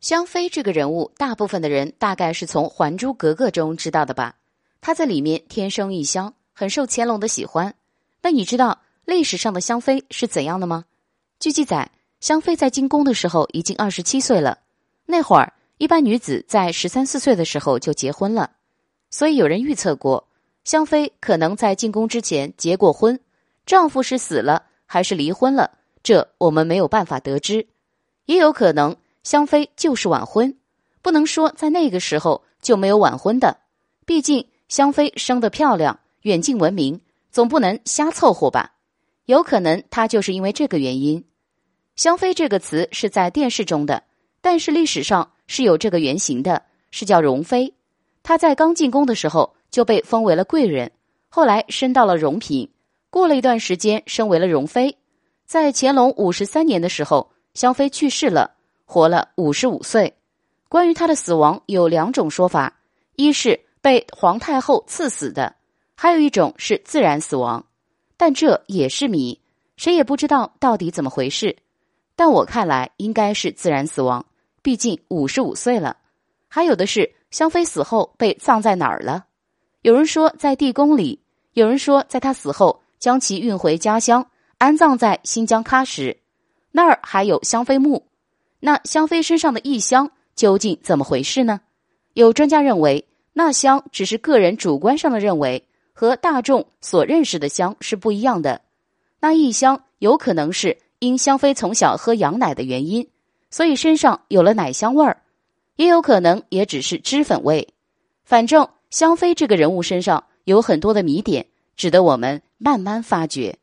香妃这个人物，大部分的人大概是从《还珠格格》中知道的吧？她在里面天生异香，很受乾隆的喜欢。那你知道历史上的香妃是怎样的吗？据记载，香妃在进宫的时候已经二十七岁了。那会儿，一般女子在十三四岁的时候就结婚了，所以有人预测过，香妃可能在进宫之前结过婚，丈夫是死了还是离婚了，这我们没有办法得知。也有可能香妃就是晚婚，不能说在那个时候就没有晚婚的，毕竟香妃生得漂亮，远近闻名，总不能瞎凑合吧。有可能她就是因为这个原因。香妃这个词是在电视中的，但是历史上是有这个原型的，是叫容妃。她在刚进宫的时候就被封为了贵人，后来升到了荣嫔，过了一段时间升为了容妃。在乾隆五十三年的时候，香妃去世了，活了五十五岁。关于他的死亡有两种说法：一是被皇太后赐死的，还有一种是自然死亡。但这也是谜，谁也不知道到底怎么回事。但我看来应该是自然死亡，毕竟五十五岁了。还有的是香妃死后被葬在哪儿了？有人说在地宫里，有人说在她死后将其运回家乡，安葬在新疆喀什，那儿还有香妃墓。那香妃身上的异香究竟怎么回事呢？有专家认为，那香只是个人主观上的认为，和大众所认识的香是不一样的。那异香有可能是。因香妃从小喝羊奶的原因，所以身上有了奶香味儿，也有可能也只是脂粉味。反正香妃这个人物身上有很多的谜点，值得我们慢慢发掘。